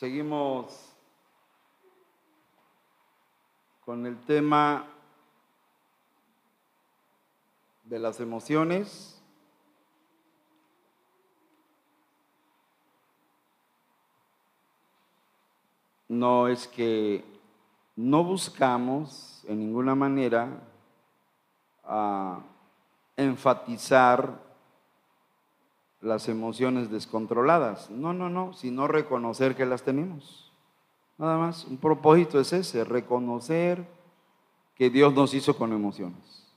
Seguimos con el tema de las emociones. No es que no buscamos en ninguna manera a enfatizar las emociones descontroladas. No, no, no, sino reconocer que las tenemos. Nada más, un propósito es ese, reconocer que Dios nos hizo con emociones.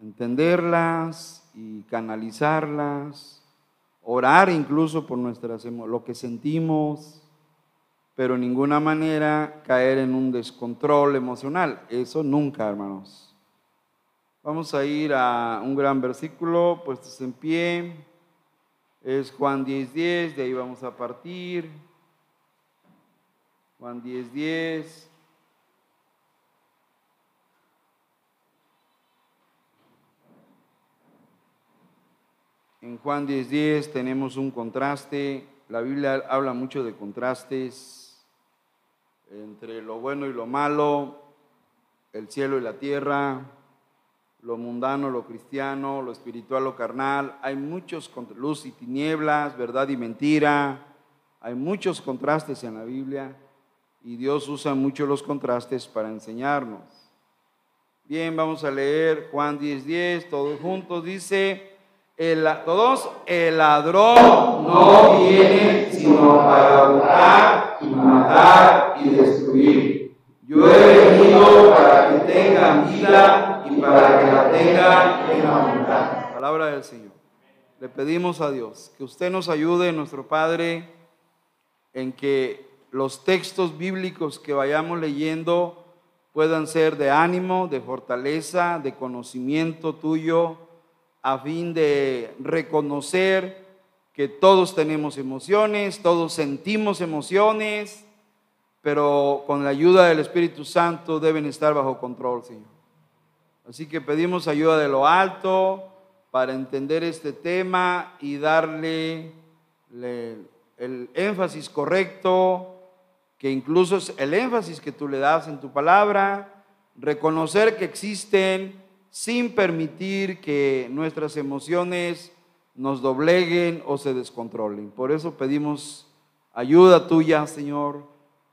Entenderlas y canalizarlas, orar incluso por nuestras lo que sentimos, pero en ninguna manera caer en un descontrol emocional. Eso nunca, hermanos. Vamos a ir a un gran versículo, puestos en pie es Juan 10:10, 10, de ahí vamos a partir. Juan 10:10. 10. En Juan 10:10 10 tenemos un contraste. La Biblia habla mucho de contrastes entre lo bueno y lo malo, el cielo y la tierra, lo mundano, lo cristiano, lo espiritual, lo carnal. Hay muchos, luz y tinieblas, verdad y mentira. Hay muchos contrastes en la Biblia y Dios usa mucho los contrastes para enseñarnos. Bien, vamos a leer Juan 10:10, 10, todos juntos. Dice, el, todos, el ladrón no viene sino para buscar y matar y destruir. Yo he venido para que tengan vida Palabra del Señor. Le pedimos a Dios que usted nos ayude, nuestro Padre, en que los textos bíblicos que vayamos leyendo puedan ser de ánimo, de fortaleza, de conocimiento tuyo, a fin de reconocer que todos tenemos emociones, todos sentimos emociones, pero con la ayuda del Espíritu Santo deben estar bajo control, Señor. Así que pedimos ayuda de lo alto para entender este tema y darle el énfasis correcto, que incluso es el énfasis que tú le das en tu palabra, reconocer que existen sin permitir que nuestras emociones nos dobleguen o se descontrolen. Por eso pedimos ayuda tuya, Señor,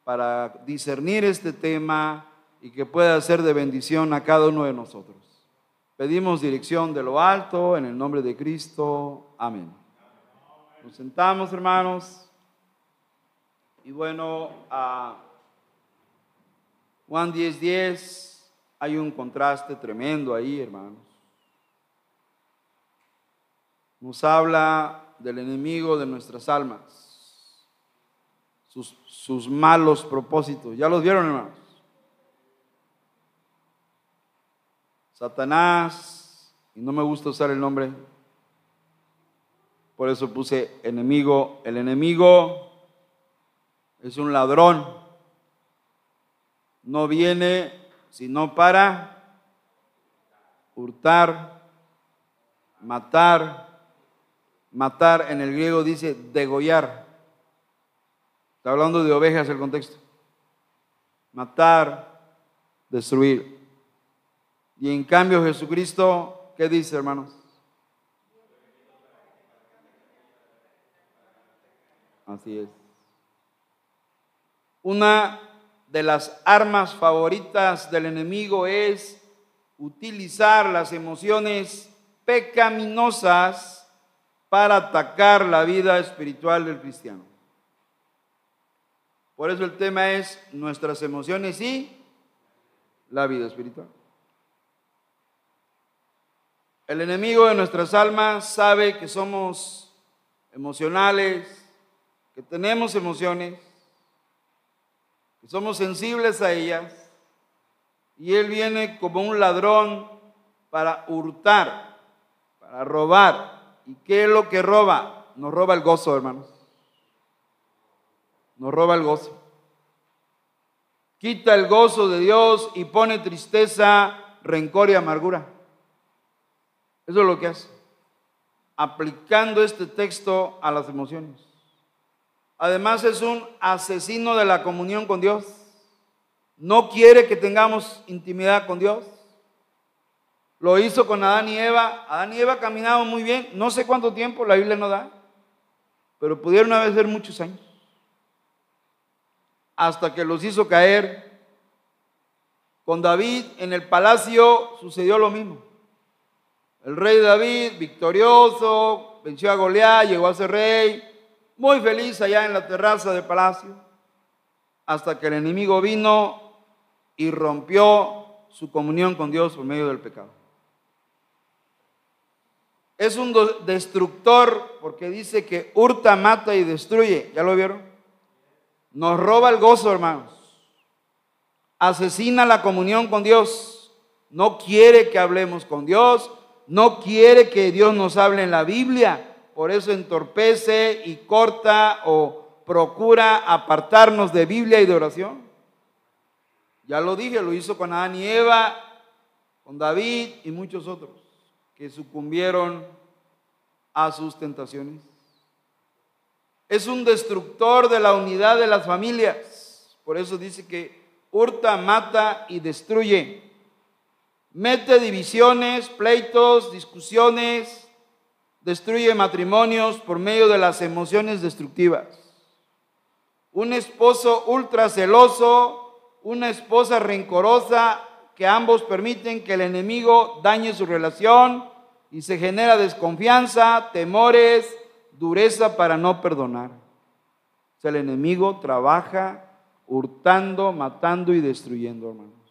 para discernir este tema y que pueda ser de bendición a cada uno de nosotros. Pedimos dirección de lo alto en el nombre de Cristo. Amén. Nos sentamos, hermanos. Y bueno, a Juan 10:10 10, hay un contraste tremendo ahí, hermanos. Nos habla del enemigo de nuestras almas, sus, sus malos propósitos. ¿Ya los vieron, hermanos? Satanás, y no me gusta usar el nombre, por eso puse enemigo. El enemigo es un ladrón, no viene sino para hurtar, matar, matar en el griego dice degollar. Está hablando de ovejas el contexto. Matar, destruir. Y en cambio Jesucristo, ¿qué dice, hermanos? Así es. Una de las armas favoritas del enemigo es utilizar las emociones pecaminosas para atacar la vida espiritual del cristiano. Por eso el tema es nuestras emociones y la vida espiritual. El enemigo de nuestras almas sabe que somos emocionales, que tenemos emociones, que somos sensibles a ellas, y Él viene como un ladrón para hurtar, para robar. ¿Y qué es lo que roba? Nos roba el gozo, hermanos. Nos roba el gozo. Quita el gozo de Dios y pone tristeza, rencor y amargura. Eso es lo que hace. Aplicando este texto a las emociones. Además es un asesino de la comunión con Dios. No quiere que tengamos intimidad con Dios. Lo hizo con Adán y Eva. Adán y Eva caminaban muy bien. No sé cuánto tiempo, la Biblia no da. Pero pudieron haber ser muchos años. Hasta que los hizo caer. Con David en el palacio sucedió lo mismo. El rey David, victorioso, venció a Goliat, llegó a ser rey, muy feliz allá en la terraza del palacio, hasta que el enemigo vino y rompió su comunión con Dios por medio del pecado. Es un destructor porque dice que hurta, mata y destruye. ¿Ya lo vieron? Nos roba el gozo, hermanos. Asesina la comunión con Dios. No quiere que hablemos con Dios. No quiere que Dios nos hable en la Biblia por eso entorpece y corta o procura apartarnos de Biblia y de oración. Ya lo dije, lo hizo con Adán y Eva, con David y muchos otros que sucumbieron a sus tentaciones. Es un destructor de la unidad de las familias. Por eso dice que hurta, mata y destruye. Mete divisiones, pleitos, discusiones, destruye matrimonios por medio de las emociones destructivas. Un esposo ultra celoso, una esposa rencorosa, que ambos permiten que el enemigo dañe su relación y se genera desconfianza, temores, dureza para no perdonar. El enemigo trabaja hurtando, matando y destruyendo, hermanos.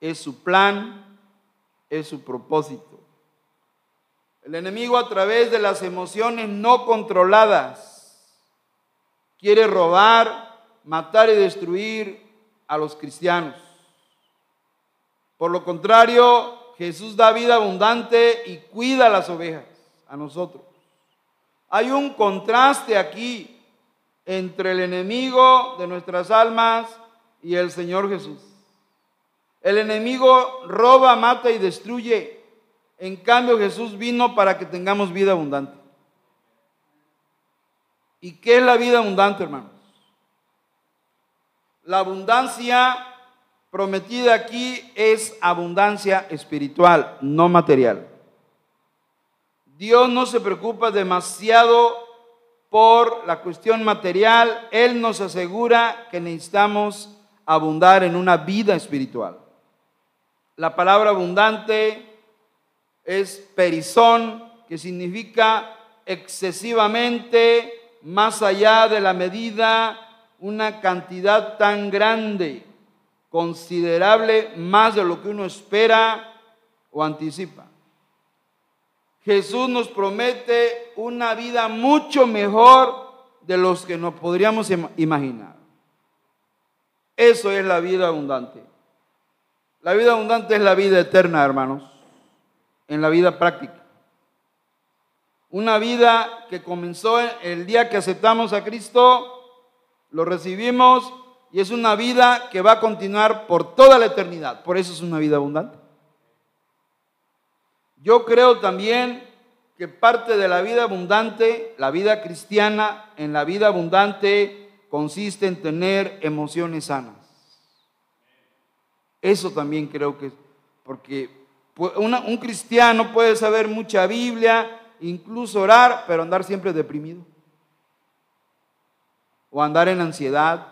Es su plan, es su propósito. El enemigo a través de las emociones no controladas quiere robar, matar y destruir a los cristianos. Por lo contrario, Jesús da vida abundante y cuida a las ovejas, a nosotros. Hay un contraste aquí entre el enemigo de nuestras almas y el Señor Jesús. El enemigo roba, mata y destruye. En cambio, Jesús vino para que tengamos vida abundante. ¿Y qué es la vida abundante, hermanos? La abundancia prometida aquí es abundancia espiritual, no material. Dios no se preocupa demasiado por la cuestión material, Él nos asegura que necesitamos abundar en una vida espiritual. La palabra abundante es perizón, que significa excesivamente, más allá de la medida, una cantidad tan grande, considerable, más de lo que uno espera o anticipa. Jesús nos promete una vida mucho mejor de los que nos podríamos imaginar. Eso es la vida abundante. La vida abundante es la vida eterna, hermanos en la vida práctica. Una vida que comenzó el día que aceptamos a Cristo, lo recibimos y es una vida que va a continuar por toda la eternidad. Por eso es una vida abundante. Yo creo también que parte de la vida abundante, la vida cristiana, en la vida abundante consiste en tener emociones sanas. Eso también creo que, porque un cristiano puede saber mucha Biblia, incluso orar, pero andar siempre deprimido. O andar en ansiedad,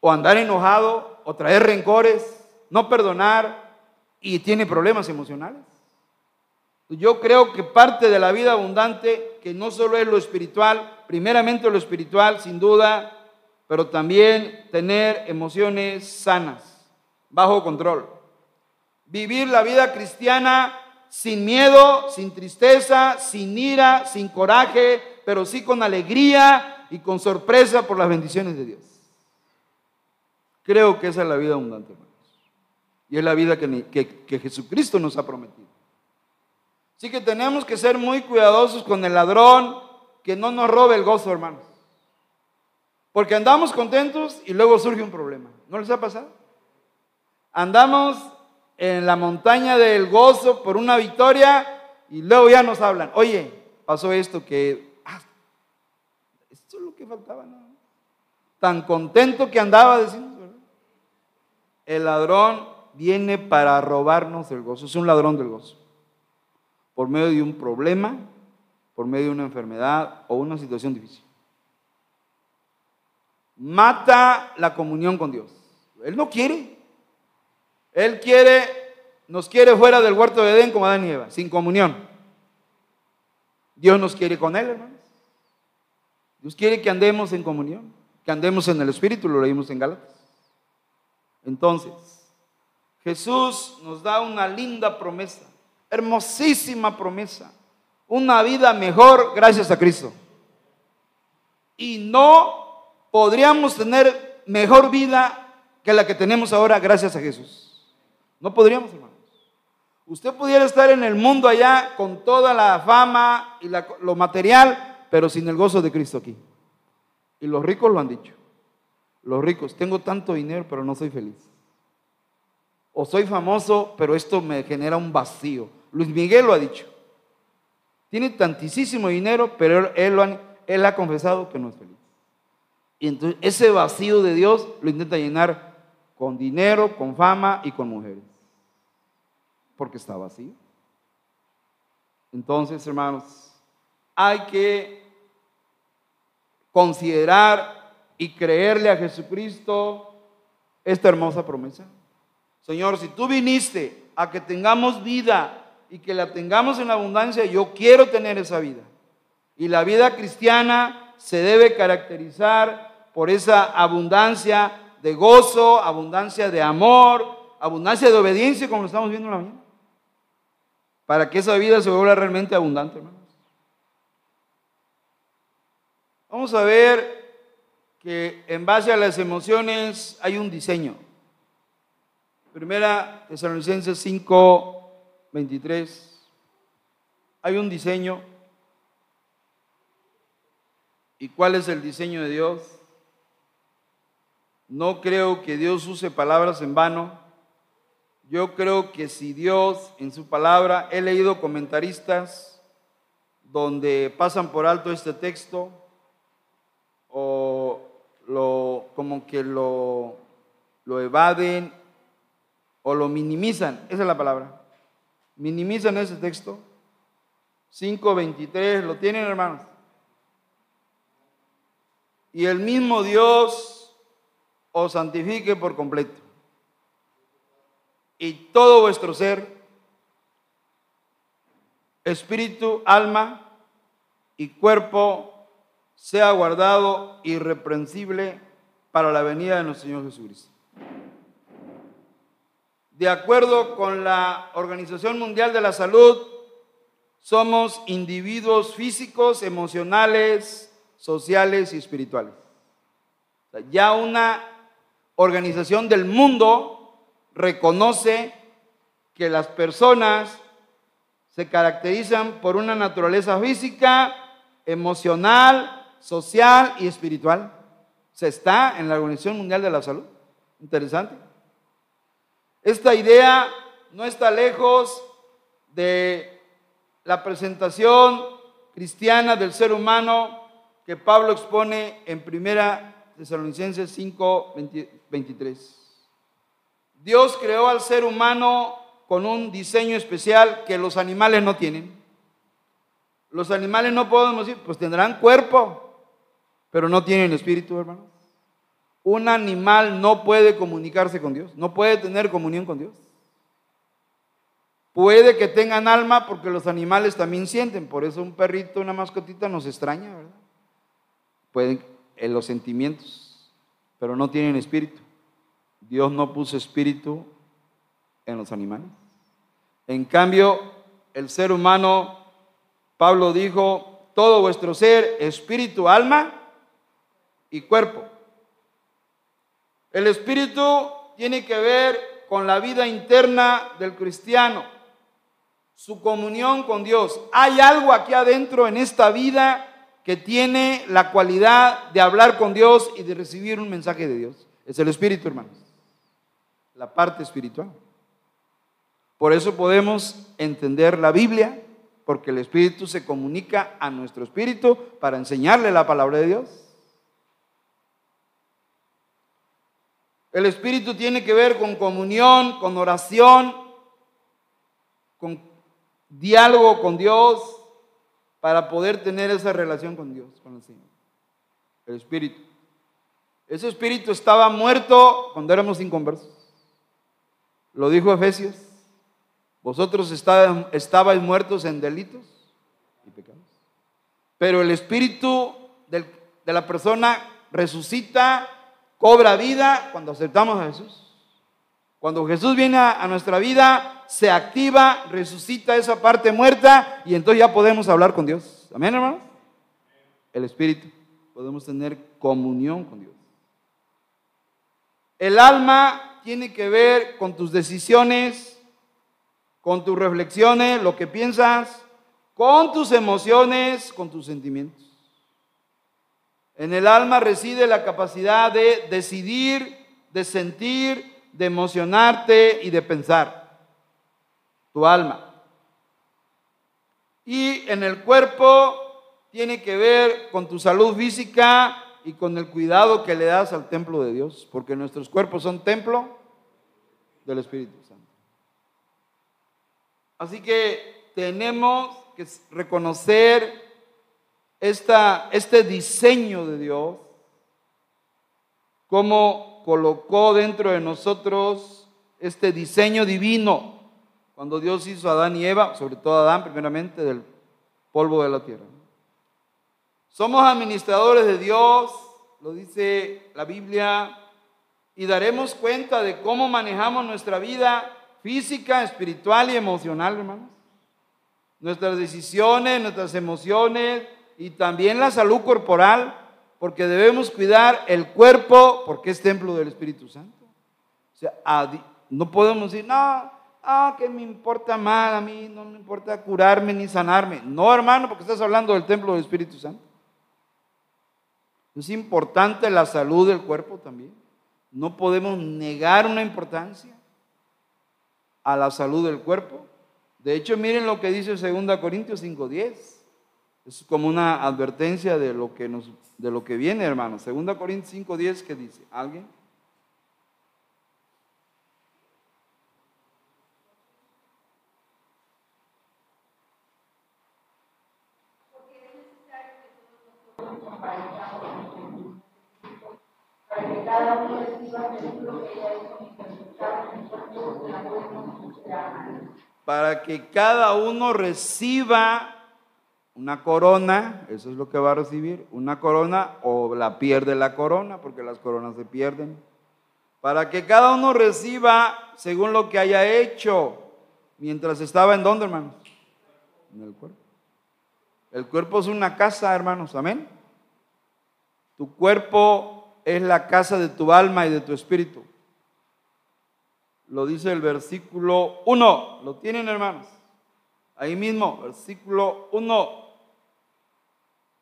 o andar enojado, o traer rencores, no perdonar, y tiene problemas emocionales. Yo creo que parte de la vida abundante, que no solo es lo espiritual, primeramente lo espiritual, sin duda, pero también tener emociones sanas, bajo control. Vivir la vida cristiana sin miedo, sin tristeza, sin ira, sin coraje, pero sí con alegría y con sorpresa por las bendiciones de Dios. Creo que esa es la vida abundante, hermanos. Y es la vida que, que Jesucristo nos ha prometido. Así que tenemos que ser muy cuidadosos con el ladrón, que no nos robe el gozo, hermanos. Porque andamos contentos y luego surge un problema. ¿No les ha pasado? Andamos en la montaña del gozo por una victoria y luego ya nos hablan, oye, pasó esto que, ah, Esto es lo que faltaba. Tan contento que andaba, decimos, El ladrón viene para robarnos el gozo. Es un ladrón del gozo. Por medio de un problema, por medio de una enfermedad o una situación difícil. Mata la comunión con Dios. Él no quiere. Él quiere, nos quiere fuera del huerto de Edén como Adán y Eva, sin comunión. Dios nos quiere con Él, hermanos. Dios quiere que andemos en comunión, que andemos en el Espíritu, lo leímos en Gálatas. Entonces, Jesús nos da una linda promesa, hermosísima promesa, una vida mejor gracias a Cristo. Y no podríamos tener mejor vida que la que tenemos ahora gracias a Jesús. No podríamos, hermanos. Usted pudiera estar en el mundo allá con toda la fama y lo material, pero sin el gozo de Cristo aquí. Y los ricos lo han dicho. Los ricos, tengo tanto dinero, pero no soy feliz. O soy famoso, pero esto me genera un vacío. Luis Miguel lo ha dicho. Tiene tantísimo dinero, pero él, él ha confesado que no es feliz. Y entonces ese vacío de Dios lo intenta llenar con dinero, con fama y con mujeres. Porque estaba así. Entonces, hermanos, hay que considerar y creerle a Jesucristo esta hermosa promesa. Señor, si tú viniste a que tengamos vida y que la tengamos en abundancia, yo quiero tener esa vida. Y la vida cristiana se debe caracterizar por esa abundancia de gozo, abundancia de amor, abundancia de obediencia, como lo estamos viendo en la mañana. Para que esa vida se vuelva realmente abundante, hermanos. Vamos a ver que en base a las emociones hay un diseño. Primera Tesalonicenses 5, 23. Hay un diseño. ¿Y cuál es el diseño de Dios? No creo que Dios use palabras en vano. Yo creo que si Dios en su palabra, he leído comentaristas donde pasan por alto este texto o lo, como que lo, lo evaden o lo minimizan. Esa es la palabra. Minimizan ese texto. 5.23, ¿lo tienen hermanos? Y el mismo Dios os santifique por completo. Y todo vuestro ser, espíritu, alma y cuerpo, sea guardado irreprensible para la venida de nuestro Señor Jesucristo. De acuerdo con la Organización Mundial de la Salud, somos individuos físicos, emocionales, sociales y espirituales. ya una organización del mundo reconoce que las personas se caracterizan por una naturaleza física, emocional, social y espiritual. Se está en la Organización Mundial de la Salud. Interesante. Esta idea no está lejos de la presentación cristiana del ser humano que Pablo expone en primera Tesalonicenses 5, 23. Dios creó al ser humano con un diseño especial que los animales no tienen. Los animales no podemos decir, pues tendrán cuerpo, pero no tienen espíritu, hermano. Un animal no puede comunicarse con Dios, no puede tener comunión con Dios. Puede que tengan alma porque los animales también sienten, por eso un perrito, una mascotita nos extraña, ¿verdad? Pueden en los sentimientos, pero no tienen espíritu. Dios no puso espíritu en los animales. En cambio, el ser humano, Pablo dijo, todo vuestro ser, espíritu, alma y cuerpo. El espíritu tiene que ver con la vida interna del cristiano, su comunión con Dios. Hay algo aquí adentro en esta vida que tiene la cualidad de hablar con Dios y de recibir un mensaje de Dios. Es el Espíritu, hermanos. La parte espiritual. Por eso podemos entender la Biblia, porque el Espíritu se comunica a nuestro espíritu para enseñarle la palabra de Dios. El Espíritu tiene que ver con comunión, con oración, con diálogo con Dios, para poder tener esa relación con Dios, con el Señor. El Espíritu. Ese Espíritu estaba muerto cuando éramos inconversos. Lo dijo Efesios. Vosotros estabais muertos en delitos y pecados. Pero el Espíritu de la persona resucita, cobra vida cuando aceptamos a Jesús. Cuando Jesús viene a, nuestra vida, se activa, resucita esa parte muerta y entonces ya podemos hablar con Dios. Amén, hermanos. El Espíritu. Podemos tener comunión con Dios. El alma tiene que ver con tus decisiones, con tus reflexiones, lo que piensas, con tus emociones, con tus sentimientos. En el alma reside la capacidad de decidir, de sentir, de emocionarte y de pensar. Tu alma. Y en el cuerpo tiene que ver con tu salud física y con el cuidado que le das al templo de Dios, porque nuestros cuerpos son templo del Espíritu Santo. Así que tenemos que reconocer esta, este diseño de Dios, cómo colocó dentro de nosotros este diseño divino cuando Dios hizo a Adán y Eva, sobre todo Adán primeramente, del polvo de la tierra. Somos administradores de Dios, lo dice la Biblia, y daremos cuenta de cómo manejamos nuestra vida física, espiritual y emocional, hermanos. Nuestras decisiones, nuestras emociones y también la salud corporal, porque debemos cuidar el cuerpo, porque es templo del Espíritu Santo. O sea, no podemos decir, no, ah, que me importa mal, a mí no me importa curarme ni sanarme. No, hermano, porque estás hablando del templo del Espíritu Santo. Es importante la salud del cuerpo también. No podemos negar una importancia a la salud del cuerpo. De hecho, miren lo que dice 2 Corintios 5:10. Es como una advertencia de lo que, nos, de lo que viene, hermano. 2 Corintios 5:10, ¿qué dice? ¿Alguien? Para que cada uno reciba una corona, eso es lo que va a recibir, una corona o la pierde la corona, porque las coronas se pierden, para que cada uno reciba según lo que haya hecho mientras estaba en donde, hermanos, en el cuerpo. El cuerpo es una casa, hermanos, amén. Tu cuerpo es la casa de tu alma y de tu espíritu. Lo dice el versículo 1. ¿Lo tienen, hermanos? Ahí mismo, versículo 1.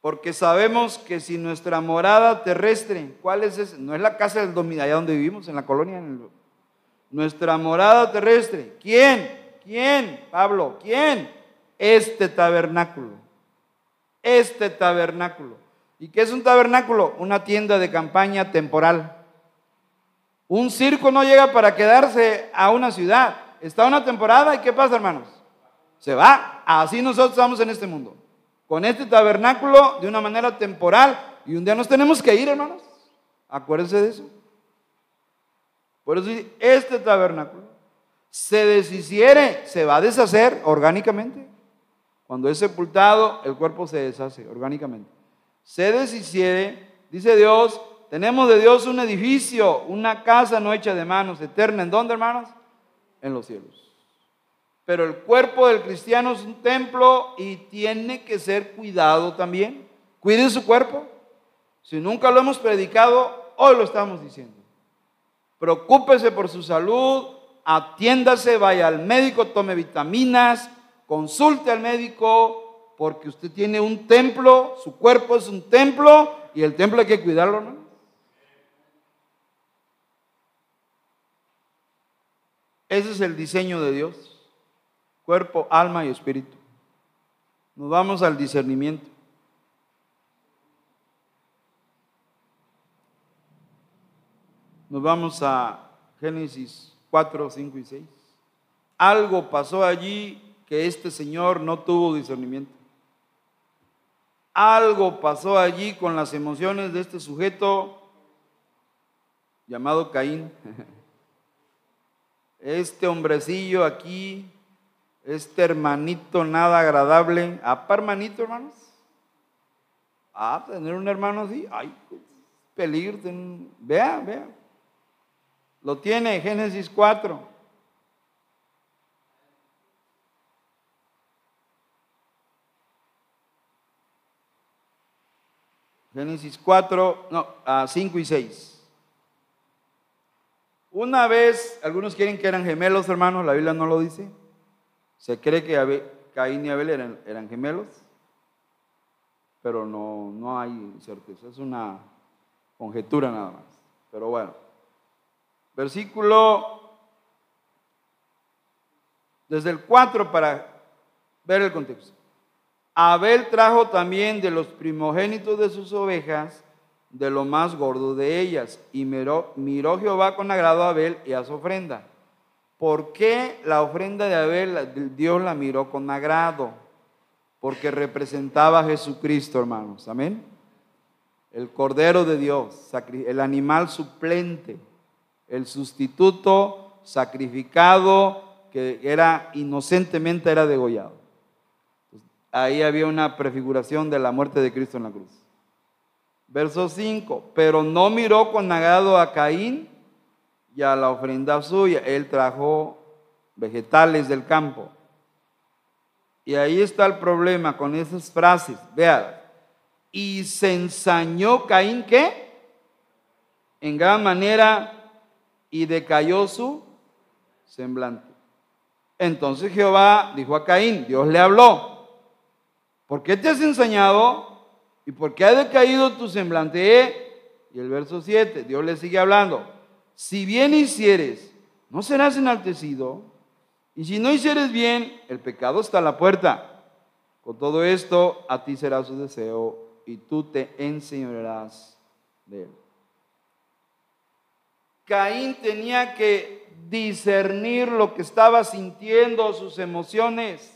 Porque sabemos que si nuestra morada terrestre, ¿cuál es ese? No es la casa del dominio, allá donde vivimos, en la colonia. nuestra morada terrestre. ¿Quién? ¿Quién? Pablo, ¿quién? Este tabernáculo. Este tabernáculo ¿Y qué es un tabernáculo? Una tienda de campaña temporal. Un circo no llega para quedarse a una ciudad. Está una temporada y ¿qué pasa, hermanos? Se va. Así nosotros estamos en este mundo. Con este tabernáculo de una manera temporal. Y un día nos tenemos que ir, hermanos. Acuérdense de eso. Por eso este tabernáculo se deshiciere, se va a deshacer orgánicamente. Cuando es sepultado, el cuerpo se deshace orgánicamente se deshiciere, dice Dios, tenemos de Dios un edificio, una casa no hecha de manos, eterna. ¿En dónde, hermanos? En los cielos. Pero el cuerpo del cristiano es un templo y tiene que ser cuidado también. Cuide su cuerpo. Si nunca lo hemos predicado, hoy lo estamos diciendo. Preocúpese por su salud, atiéndase, vaya al médico, tome vitaminas, consulte al médico, porque usted tiene un templo, su cuerpo es un templo y el templo hay que cuidarlo, ¿no? Ese es el diseño de Dios, cuerpo, alma y espíritu. Nos vamos al discernimiento. Nos vamos a Génesis 4, 5 y 6. Algo pasó allí que este señor no tuvo discernimiento. Algo pasó allí con las emociones de este sujeto llamado Caín. Este hombrecillo aquí, este hermanito nada agradable. ¿Apa hermanito, hermanos? Ah, tener un hermano así, ay, peligro. Vea, vea. Lo tiene Génesis 4. Génesis 4, no, a 5 y 6. Una vez, algunos quieren que eran gemelos, hermanos, la Biblia no lo dice. Se cree que Caín y Abel eran, gemelos, pero no, no hay certeza, es una conjetura nada más. Pero bueno. Versículo desde el 4 para ver el contexto. Abel trajo también de los primogénitos de sus ovejas, de lo más gordo de ellas, y miró, Jehová con agrado a Abel y a su ofrenda. ¿Por qué la ofrenda de Abel Dios la miró con agrado? Porque representaba a Jesucristo, hermanos. Amén. El Cordero de Dios, el animal suplente el sustituto sacrificado que era inocentemente era degollado. Ahí había una prefiguración de la muerte de Cristo en la cruz. Verso 5, pero no miró con agrado a Caín y a la ofrenda suya. Él trajo vegetales del campo. Y ahí está el problema con esas frases. Vean. Y se ensañó Caín, ¿qué? En gran manera y decayó su semblante. Entonces Jehová dijo a Caín, Dios le habló, ¿por qué te has ensañado y por qué ha decaído tu semblante? Y el verso 7, Dios le sigue hablando, si bien hicieres, no serás enaltecido, y si no hicieres bien, el pecado está a la puerta. Con todo esto, a ti será su deseo y tú te enseñarás de él. Caín tenía que discernir lo que estaba sintiendo, sus emociones.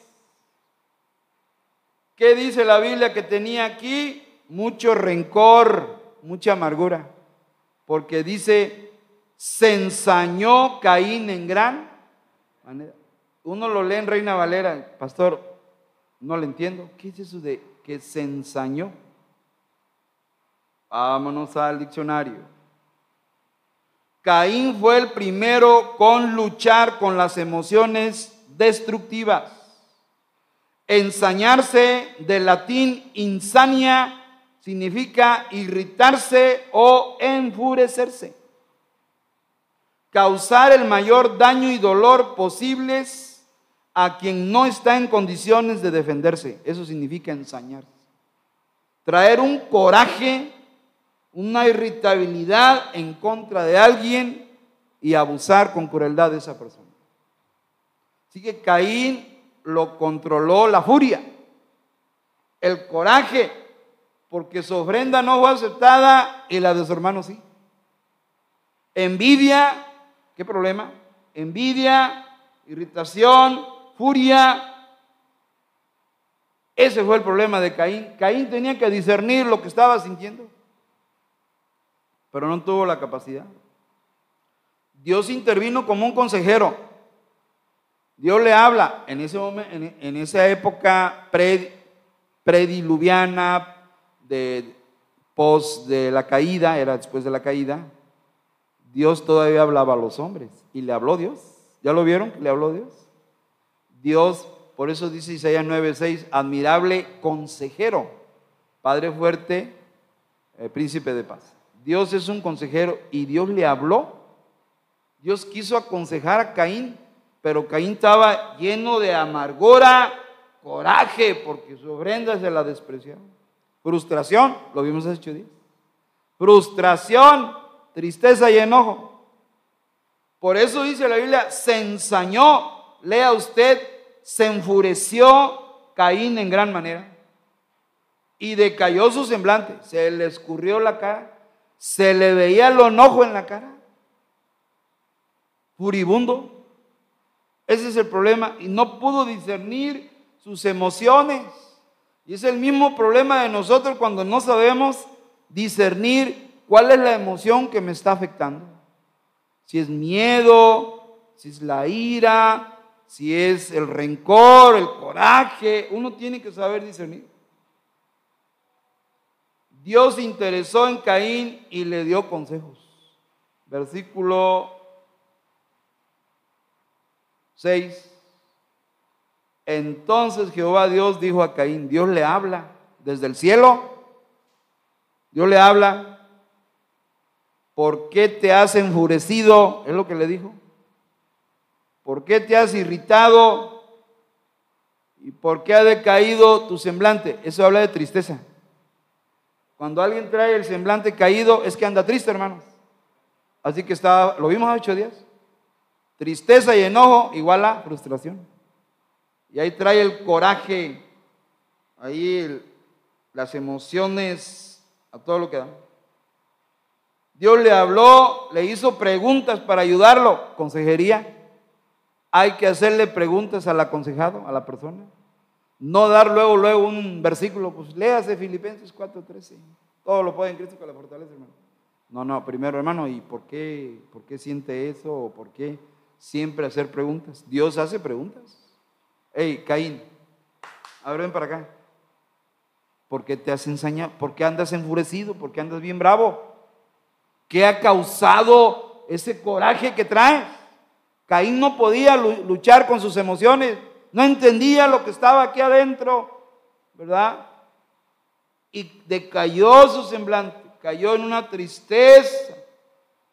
¿Qué dice la Biblia que tenía aquí? Mucho rencor, mucha amargura. Porque dice, se ensañó Caín en gran manera. Uno lo lee en Reina Valera, pastor, no le entiendo. ¿Qué es eso de que se ensañó? Vámonos al diccionario. Caín fue el primero con luchar con las emociones destructivas. Ensañarse del latín insania significa irritarse o enfurecerse. Causar el mayor daño y dolor posibles a quien no está en condiciones de defenderse. Eso significa ensañarse. Traer un coraje una irritabilidad en contra de alguien y abusar con crueldad de esa persona. Así que Caín lo controló la furia, el coraje, porque su ofrenda no fue aceptada y la de su hermano sí. Envidia, ¿qué problema? Envidia, irritación, furia. Ese fue el problema de Caín. Caín tenía que discernir lo que estaba sintiendo pero no tuvo la capacidad. Dios intervino como un consejero. Dios le habla en, ese momento, en, esa época prediluviana, de pos de la caída, era después de la caída. Dios todavía hablaba a los hombres y le habló Dios. ¿Ya lo vieron le habló Dios? Dios, por eso dice Isaías 9:6, admirable consejero, Padre fuerte, eh, príncipe de paz. Dios es un consejero y Dios le habló. Dios quiso aconsejar a Caín, pero Caín estaba lleno de amargura, coraje, porque su ofrenda se la despreciaron. Frustración, lo vimos hace ocho días. Frustración, tristeza y enojo. Por eso dice la Biblia, se ensañó, lea usted, se enfureció Caín en gran manera. Y decayó su semblante, se le escurrió la cara, se le veía el enojo en la cara. Furibundo. Ese es el problema. Y no pudo discernir sus emociones. Y es el mismo problema de nosotros cuando no sabemos discernir cuál es la emoción que me está afectando. Si es miedo, si es la ira, si es el rencor, el coraje, uno tiene que saber discernir. Dios interesó en Caín y le dio consejos. Versículo 6. Entonces Jehová Dios dijo a Caín, Dios le habla desde el cielo, Dios le habla, ¿por qué te has enfurecido? Es lo que le dijo. ¿Por qué te has irritado? ¿Y por qué ha decaído tu semblante? Eso habla de tristeza. Cuando alguien trae el semblante caído es que anda triste, hermanos. Así que está, lo vimos hace ocho días. Tristeza y enojo igual a frustración. Y ahí trae el coraje, ahí las emociones, a todo lo que da. Dios le habló, le hizo preguntas para ayudarlo, consejería. Hay que hacerle preguntas al aconsejado, a la persona. No dar luego, luego un versículo, pues léase Filipenses 4:13. Todo lo puede en Cristo que la fortalece, hermano. No, no, primero, hermano, ¿y por qué, por qué siente eso? ¿O por qué siempre hacer preguntas? Dios hace preguntas. Hey, Caín, a ver, ven para acá. ¿Por qué te has ensañado? ¿Por qué andas enfurecido? ¿Por qué andas bien bravo? ¿Qué ha causado ese coraje que traes? Caín no podía luchar con sus emociones, no entendía lo que estaba aquí adentro, ¿verdad? Y decayó su semblante, cayó en una tristeza,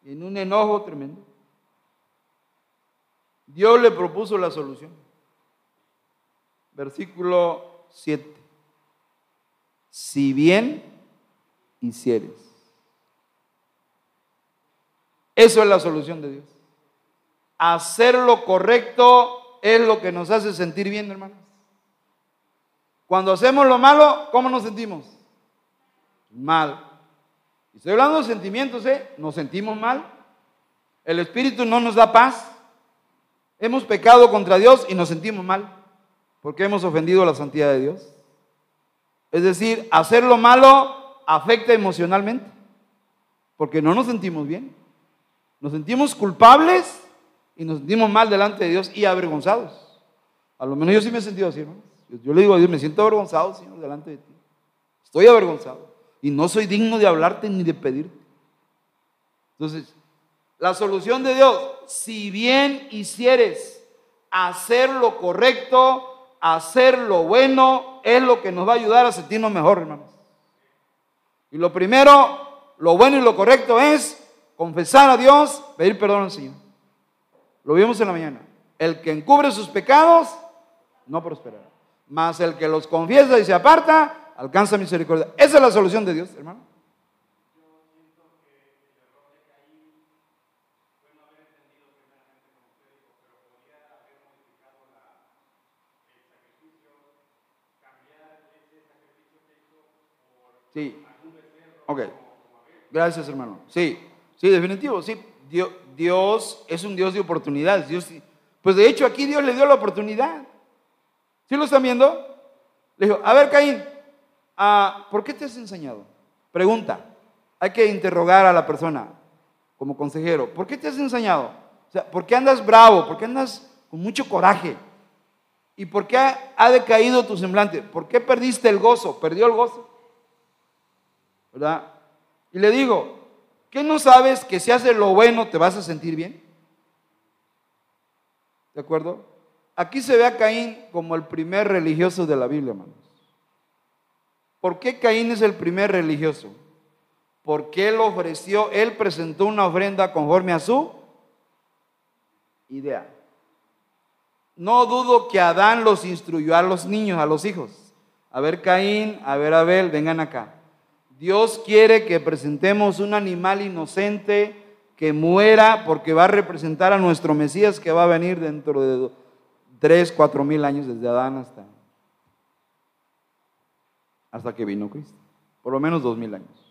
en un enojo tremendo. Dios le propuso la solución versículo 7. Si bien hicieres. Eso es la solución de Dios. Hacer lo correcto es lo que nos hace sentir bien, hermanos. Cuando hacemos lo malo, ¿cómo nos sentimos? Mal. Estoy hablando de sentimientos, ¿eh? Nos sentimos mal. El Espíritu no nos da paz. Hemos pecado contra Dios y nos sentimos mal porque hemos ofendido la santidad de Dios. Es decir, hacer lo malo afecta emocionalmente, porque no nos sentimos bien. Nos sentimos culpables y nos sentimos mal delante de Dios y avergonzados. A lo menos yo sí me he sentido así, hermano. Yo le digo a Dios, me siento avergonzado, Señor, delante de ti. Estoy avergonzado. Y no soy digno de hablarte ni de pedirte. Entonces, la solución de Dios, si bien hicieres hacer lo correcto, hacer lo bueno es lo que nos va a ayudar a sentirnos mejor, hermanos. Y lo primero, lo bueno y lo correcto es confesar a Dios, pedir perdón al Señor. Lo vimos en la mañana. El que encubre sus pecados no prosperará. Mas el que los confiesa y se aparta, alcanza misericordia. Esa es la solución de Dios, hermano. Sí. Ok. Gracias, hermano. Sí, sí, definitivo. Sí, Dios, es un Dios de oportunidades. Dios, pues de hecho aquí Dios le dio la oportunidad. ¿Sí lo están viendo? Le dijo, a ver, Caín, ah, ¿por qué te has enseñado? Pregunta. Hay que interrogar a la persona como consejero. ¿Por qué te has enseñado? O sea, ¿por qué andas bravo? ¿Por qué andas con mucho coraje? ¿Y por qué ha decaído tu semblante? ¿Por qué perdiste el gozo? ¿Perdió el gozo? Y le digo, ¿qué no sabes que si haces lo bueno te vas a sentir bien? ¿De acuerdo? Aquí se ve a Caín como el primer religioso de la Biblia, hermanos. ¿Por qué Caín es el primer religioso? Porque él ofreció, él presentó una ofrenda conforme a su idea. No dudo que Adán los instruyó a los niños, a los hijos. A ver Caín, a ver Abel, vengan acá. Dios quiere que presentemos un animal inocente que muera porque va a representar a nuestro Mesías que va a venir dentro de tres, cuatro mil años desde Adán hasta hasta que vino Cristo. Por lo menos dos mil años.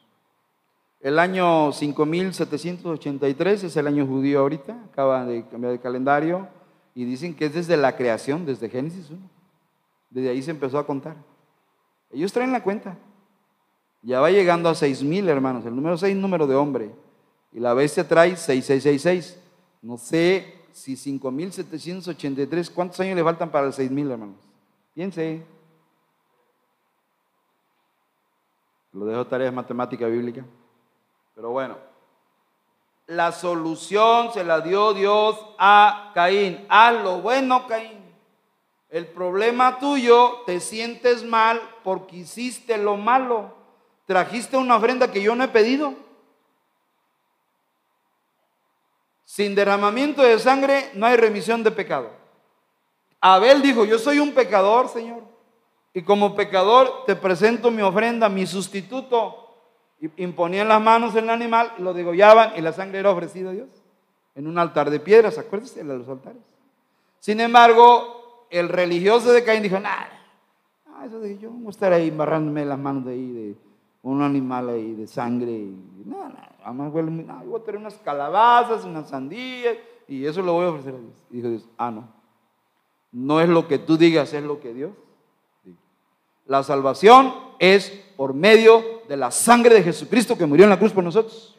El año 5783 es el año judío ahorita, acaba de cambiar de calendario y dicen que es desde la creación, desde Génesis 1. Desde ahí se empezó a contar. Ellos traen la cuenta. Ya va llegando a seis mil hermanos. El número 6 número de hombre. Y la bestia trae 6666. No sé si 5783, ¿cuántos años le faltan para el 6000 hermanos? Piense. Lo dejo tareas matemática bíblica. Pero bueno, la solución se la dio Dios a Caín. Haz lo bueno, Caín. El problema tuyo, te sientes mal porque hiciste lo malo. Trajiste una ofrenda que yo no he pedido. Sin derramamiento de sangre no hay remisión de pecado. Abel dijo, yo soy un pecador, Señor. Y como pecador te presento mi ofrenda, mi sustituto. Imponían las manos en el animal, lo degollaban y la sangre era ofrecida a Dios. En un altar de piedras, acuérdense de los altares. Sin embargo, el religioso de Caín dijo, nada, eso de yo a estar ahí embarrándome las manos de ahí, de un animal ahí, de sangre. Y, no, además huele muy, no, voy a tener unas calabazas, unas sandías, y eso lo voy a ofrecer a Dios. Y dijo Dios, ah, no. No es lo que tú digas, es lo que Dios diga. La salvación es por medio de la sangre de Jesucristo que murió en la cruz por nosotros.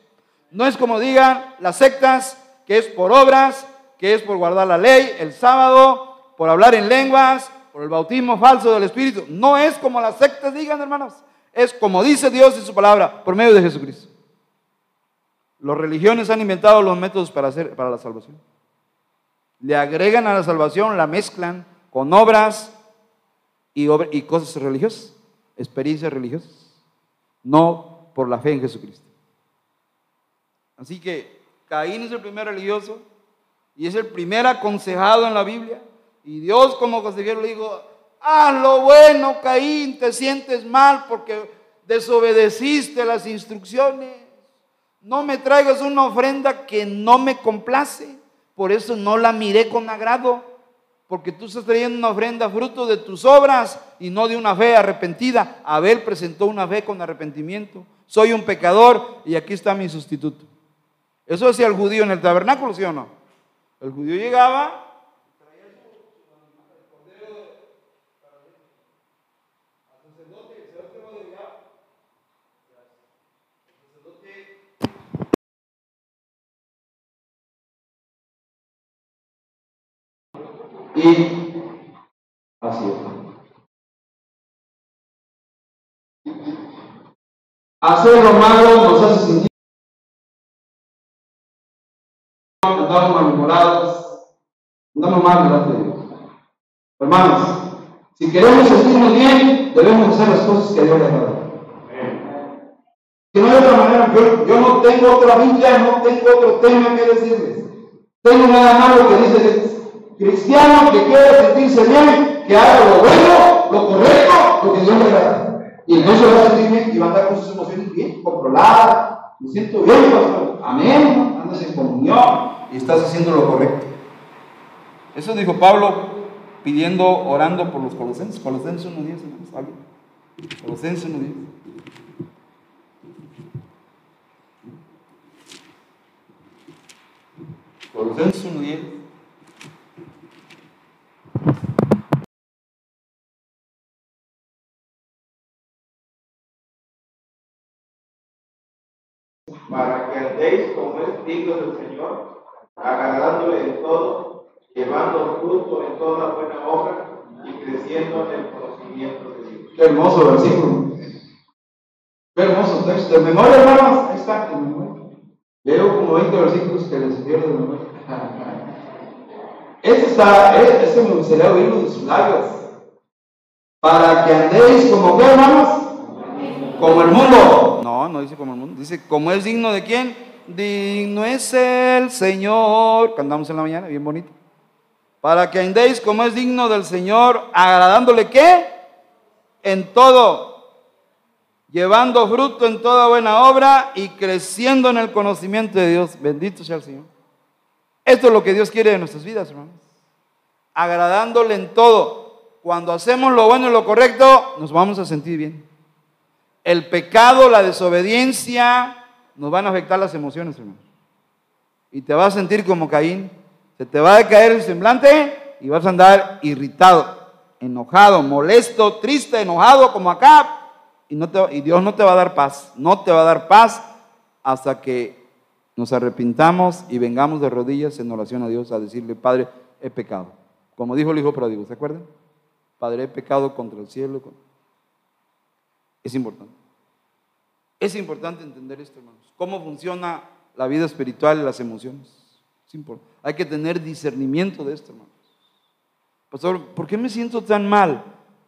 No es como digan las sectas, que es por obras, que es por guardar la ley el sábado, por hablar en lenguas, por el bautismo falso del Espíritu. No es como las sectas digan, hermanos. Es como dice Dios en su palabra, por medio de Jesucristo. Las religiones han inventado los métodos para, hacer, para la salvación. Le agregan a la salvación, la mezclan con obras y, y cosas religiosas, experiencias religiosas, no por la fe en Jesucristo. Así que Caín es el primer religioso y es el primer aconsejado en la Biblia. Y Dios como consejero le dijo, haz lo bueno, Caín, te sientes mal porque desobedeciste las instrucciones. No me traigas una ofrenda que no me complace. Por eso no la miré con agrado. Porque tú estás trayendo una ofrenda fruto de tus obras y no de una fe arrepentida. Abel presentó una fe con arrepentimiento. Soy un pecador y aquí está mi sustituto. Eso decía el judío en el tabernáculo, ¿sí o no? El judío llegaba, y así Hacer lo malo nos hace sentir andamos malhumorados, andamos mal delante de Dios. Hermanos, si queremos sentirnos bien, debemos hacer las cosas que Dios le ha Si no hay otra manera, yo, yo no tengo otra Biblia, no tengo otro tema que decirles. Tengo nada malo que dice cristiano que quiere sentirse bien, que haga lo bueno, lo correcto, lo que Dios le da. Y entonces va a sentir bien y va a estar con sus emociones bien controladas. Me siento bien, pastor. Amén. Andas en comunión y estás haciendo lo correcto. Eso dijo Pablo pidiendo, orando por los colosenses. Colosenses 1.10, hermanos. Colosenses 1.10. Colosenses 1.10. para que andéis como es digno del Señor, agradándole en todo, llevando fruto en toda buena obra y creciendo en el conocimiento de Dios. Qué hermoso versículo. Qué hermoso texto. De memoria, hermanos, ahí está. Leo como 20 versículos que les dio de memoria. Este está, este me gustaría oírlo de sus labios. Para que andéis como que, hermanos, como el mundo. No, no dice como el mundo. Dice, como es digno de quién? Digno es el Señor. Cantamos en la mañana, bien bonito. Para que andéis como es digno del Señor, agradándole qué? En todo. Llevando fruto en toda buena obra y creciendo en el conocimiento de Dios. Bendito sea el Señor. Esto es lo que Dios quiere de nuestras vidas, hermanos. Agradándole en todo. Cuando hacemos lo bueno y lo correcto, nos vamos a sentir bien. El pecado, la desobediencia, nos van a afectar las emociones, hermano. Y te vas a sentir como Caín. Se te va a caer el semblante y vas a andar irritado, enojado, molesto, triste, enojado, como acá. Y, Dios no te va a dar paz. No te va a dar paz hasta que nos arrepintamos y vengamos de rodillas en oración a Dios a decirle, Padre, he pecado. Como dijo el hijo pródigo, ¿se acuerdan? Padre, he pecado contra el cielo. Es importante. Es importante entender esto, hermanos. Cómo funciona la vida espiritual y las emociones. Es importante. Hay que tener discernimiento de esto, hermanos. Pastor, ¿por qué me siento tan mal?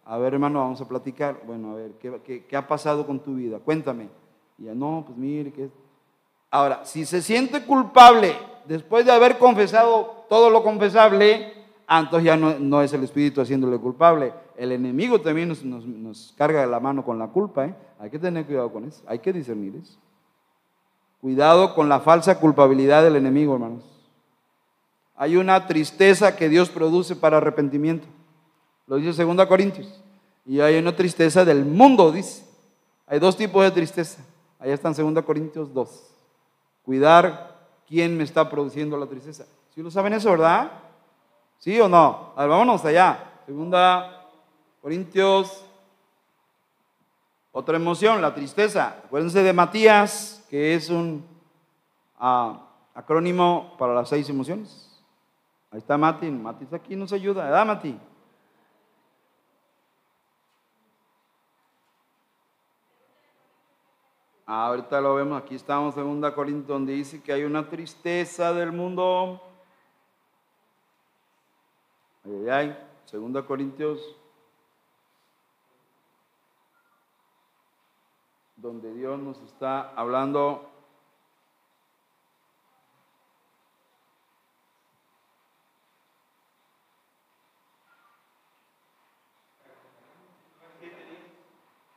A ver, hermano, vamos a platicar. Bueno, a ver, ¿qué, ha pasado con tu vida? Cuéntame. Y ya, no, pues mire, que... Ahora, si se siente culpable después de haber confesado todo lo confesable, ah, entonces ya no, es el Espíritu haciéndole culpable. El enemigo también nos, carga la mano con la culpa. ¿eh? Hay que tener cuidado con eso. Hay que discernir eso. Cuidado con la falsa culpabilidad del enemigo, hermanos. Hay una tristeza que Dios produce para arrepentimiento. Lo dice 2 Corintios. Y hay una tristeza del mundo, dice. Hay dos tipos de tristeza. Allá están 2 Corintios 2. Cuidar quién me está produciendo la tristeza. ¿Sí lo saben eso, verdad? ¿Sí o no? A ver, vámonos allá. Segunda Corintios. Otra emoción, la tristeza. Acuérdense de Matías, que es un ah, acrónimo para las seis emociones. Ahí está Mati. Mati está aquí, nos ayuda. ¿Verdad, Mati? Ah, ahorita lo vemos, aquí estamos 2 Corintios donde dice que hay una tristeza del mundo. Ay, ay, ay. 2 Corintios, donde Dios nos está hablando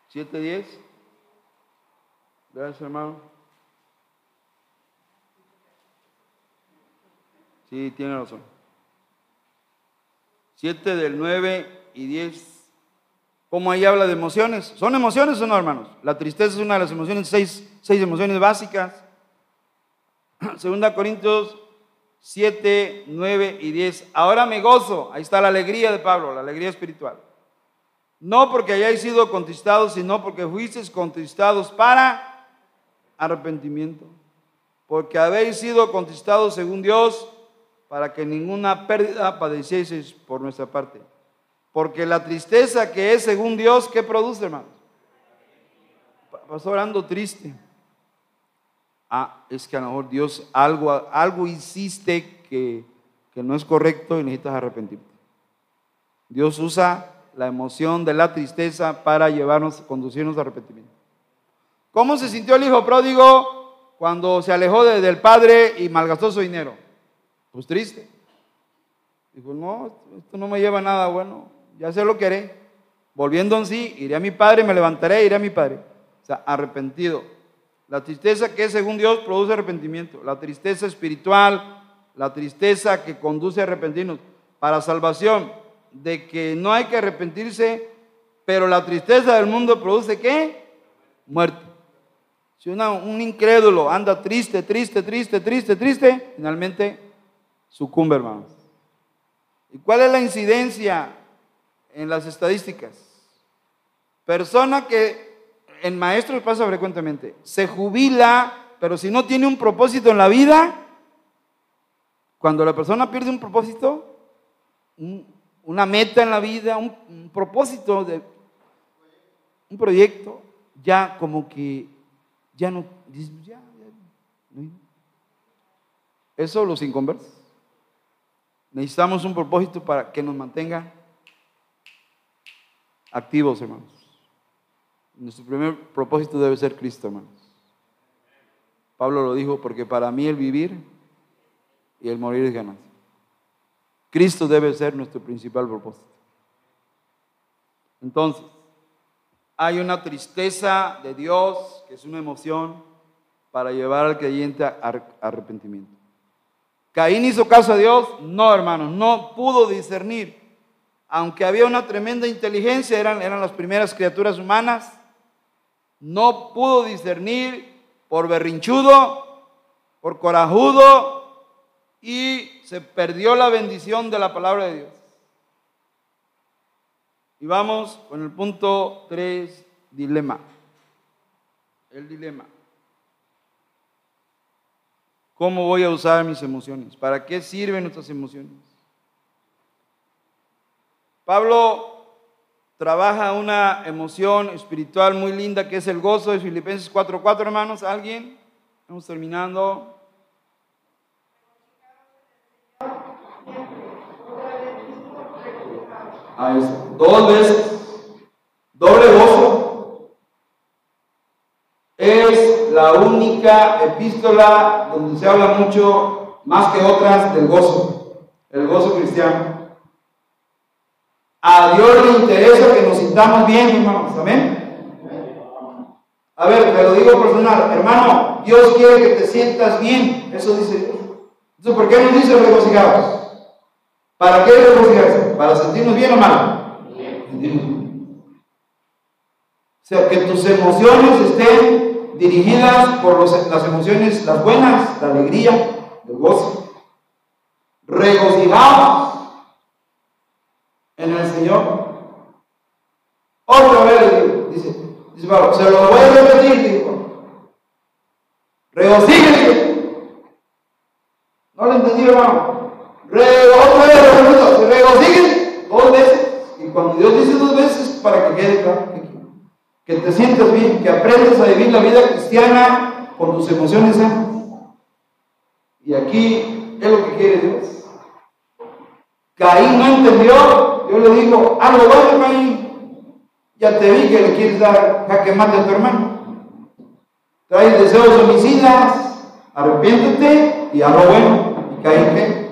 ¿Siete, diez? Gracias, hermano. Sí, tiene razón. Siete del nueve y diez. ¿Cómo ahí habla de emociones? ¿Son emociones o no, hermanos? La tristeza es una de las emociones, seis, seis emociones básicas. Segunda Corintios 7, 9 y 10. Ahora me gozo. Ahí está la alegría de Pablo, la alegría espiritual. No porque hayáis sido contristados, sino porque fuisteis contristados para arrepentimiento. Porque habéis sido contristados según Dios para que ninguna pérdida padecieseis por nuestra parte. Porque la tristeza que es según Dios, ¿qué produce, hermanos? Pasó orando triste. Ah, es que a lo mejor Dios algo, algo que, que no es correcto y necesitas arrepentirte. Dios usa la emoción de la tristeza para llevarnos, conducirnos a arrepentimiento. ¿Cómo se sintió el hijo pródigo cuando se alejó del padre y malgastó su dinero? Pues triste. Dijo, no, esto no me lleva a nada bueno, ya sé lo que haré. Volviendo en sí, iré a mi padre, me levantaré, iré a mi padre. O sea, arrepentido. La tristeza que según Dios produce arrepentimiento. La tristeza espiritual, la tristeza que conduce a arrepentirnos para salvación de que no hay que arrepentirse, pero la tristeza del mundo produce qué? Muerte. Si un incrédulo anda triste, triste, triste, triste, triste, finalmente sucumbe, hermanos. ¿Y cuál es la incidencia en las estadísticas? Persona que en maestros pasa frecuentemente, se jubila, pero si no tiene un propósito en la vida, cuando la persona pierde un propósito, una meta en la vida, un, propósito, de, un proyecto, ya como que ya no, ya, Eso los inconversos. Necesitamos un propósito para que nos mantenga activos, hermanos. Nuestro primer propósito debe ser Cristo, hermanos. Pablo lo dijo, porque para mí el vivir y el morir es ganancia. Cristo debe ser nuestro principal propósito. Entonces, hay una tristeza de Dios, que es una emoción, para llevar al creyente a arrepentimiento. ¿Caín hizo caso a Dios? No, hermanos, no pudo discernir. Aunque había una tremenda inteligencia, eran, eran las primeras criaturas humanas, no pudo discernir por berrinchudo, por corajudo y se perdió la bendición de la palabra de Dios. Y vamos con el punto 3, dilema. El dilema. ¿Cómo voy a usar mis emociones? ¿Para qué sirven nuestras emociones? Pablo trabaja una emoción espiritual muy linda que es el gozo de Filipenses 4.4, hermanos. ¿Alguien? Estamos terminando. Ahí. Dos veces. Doble gozo. Es la única epístola donde se habla mucho, más que otras, del gozo. El gozo cristiano. A Dios le interesa que nos sintamos bien, hermanos. Amén. A ver, te lo digo personal. Hermano, Dios quiere que te sientas bien. Eso dice Dios. Entonces, ¿por qué nos dice regocijados? ¿Para qué regocijarse? ¿Para sentirnos bien o mal? Bien. O sea, que tus emociones estén dirigidas por las emociones, las buenas, la alegría, el gozo. Regocijados en el Señor. Otra vez dice, dice Pablo, se lo voy a repetir, dijo. Regocíjense. No lo entendí, hermano. otra vez dos veces. Y cuando Dios dice dos veces, para que quede claro, que te sientas bien, que aprendas a vivir la vida cristiana con tus emociones sanas. Y aquí es lo que quiere Dios. Caín no entendió yo le digo, algo bueno, ahí. Ya te vi que le quieres dar jaque mate a tu hermano. Traes deseos homicidas, arrepiéntete y algo bueno. ¿Y caí qué?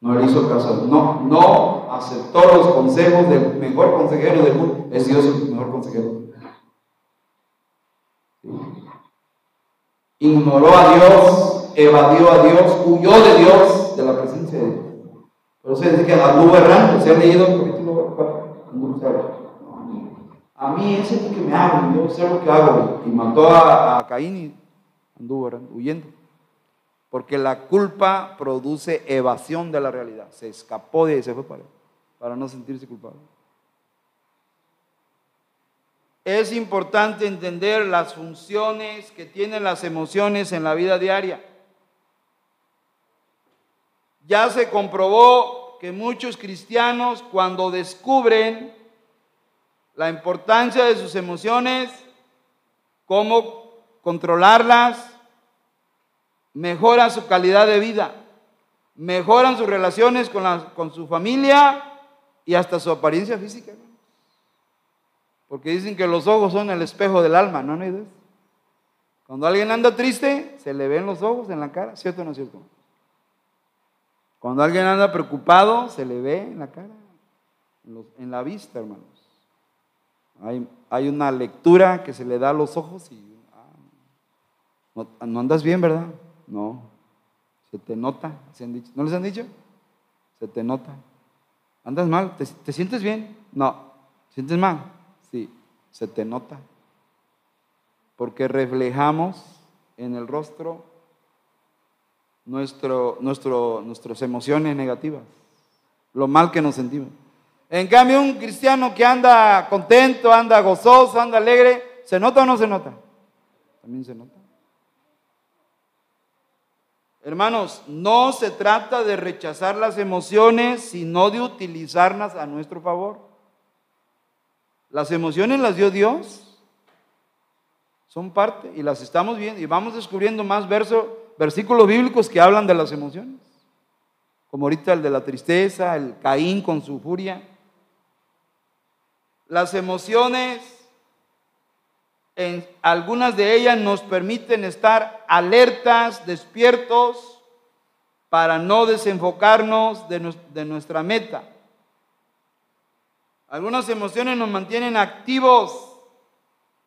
No le hizo caso. No, no aceptó los consejos del mejor consejero del mundo. Es Dios el mejor consejero. Ignoró a Dios, evadió a Dios, huyó de Dios, de la presencia de Dios. Pero se dice que anduvo errando, se ha leído el capítulo 4, A mí ese es el que me hago, yo sé lo que hago. Y mató a, Caín y anduvo errando, huyendo. Porque la culpa produce evasión de la realidad. Se escapó de ahí, se fue para, para no sentirse culpable. Es importante entender las funciones que tienen las emociones en la vida diaria. Ya se comprobó que muchos cristianos cuando descubren la importancia de sus emociones, cómo controlarlas, mejoran su calidad de vida, mejoran sus relaciones con, con su familia y hasta su apariencia física. Porque dicen que los ojos son el espejo del alma, ¿no? ¿No Cuando alguien anda triste, se le ven los ojos en la cara, ¿cierto o no es cierto? Cuando alguien anda preocupado, se le ve en la cara, en, la vista, hermanos. Hay, una lectura que se le da a los ojos y ah, no, andas bien, ¿verdad? No, se te nota, ¿no les han dicho? Se te nota. ¿Andas mal? ¿Te, te sientes bien? No. ¿Sientes mal? Sí, se te nota. Porque reflejamos en el rostro nuestras emociones negativas, lo mal que nos sentimos. En cambio, un cristiano que anda contento, anda gozoso, anda alegre, ¿se nota o no se nota? También se nota. Hermanos, no se trata de rechazar las emociones, sino de utilizarlas a nuestro favor. Las emociones las dio Dios, son parte y las estamos viendo y vamos descubriendo más versos versículos bíblicos que hablan de las emociones, como ahorita el de la tristeza, el Caín con su furia. Las emociones, algunas de ellas nos permiten estar alertas, despiertos, para no desenfocarnos de, de nuestra meta. Algunas emociones nos mantienen activos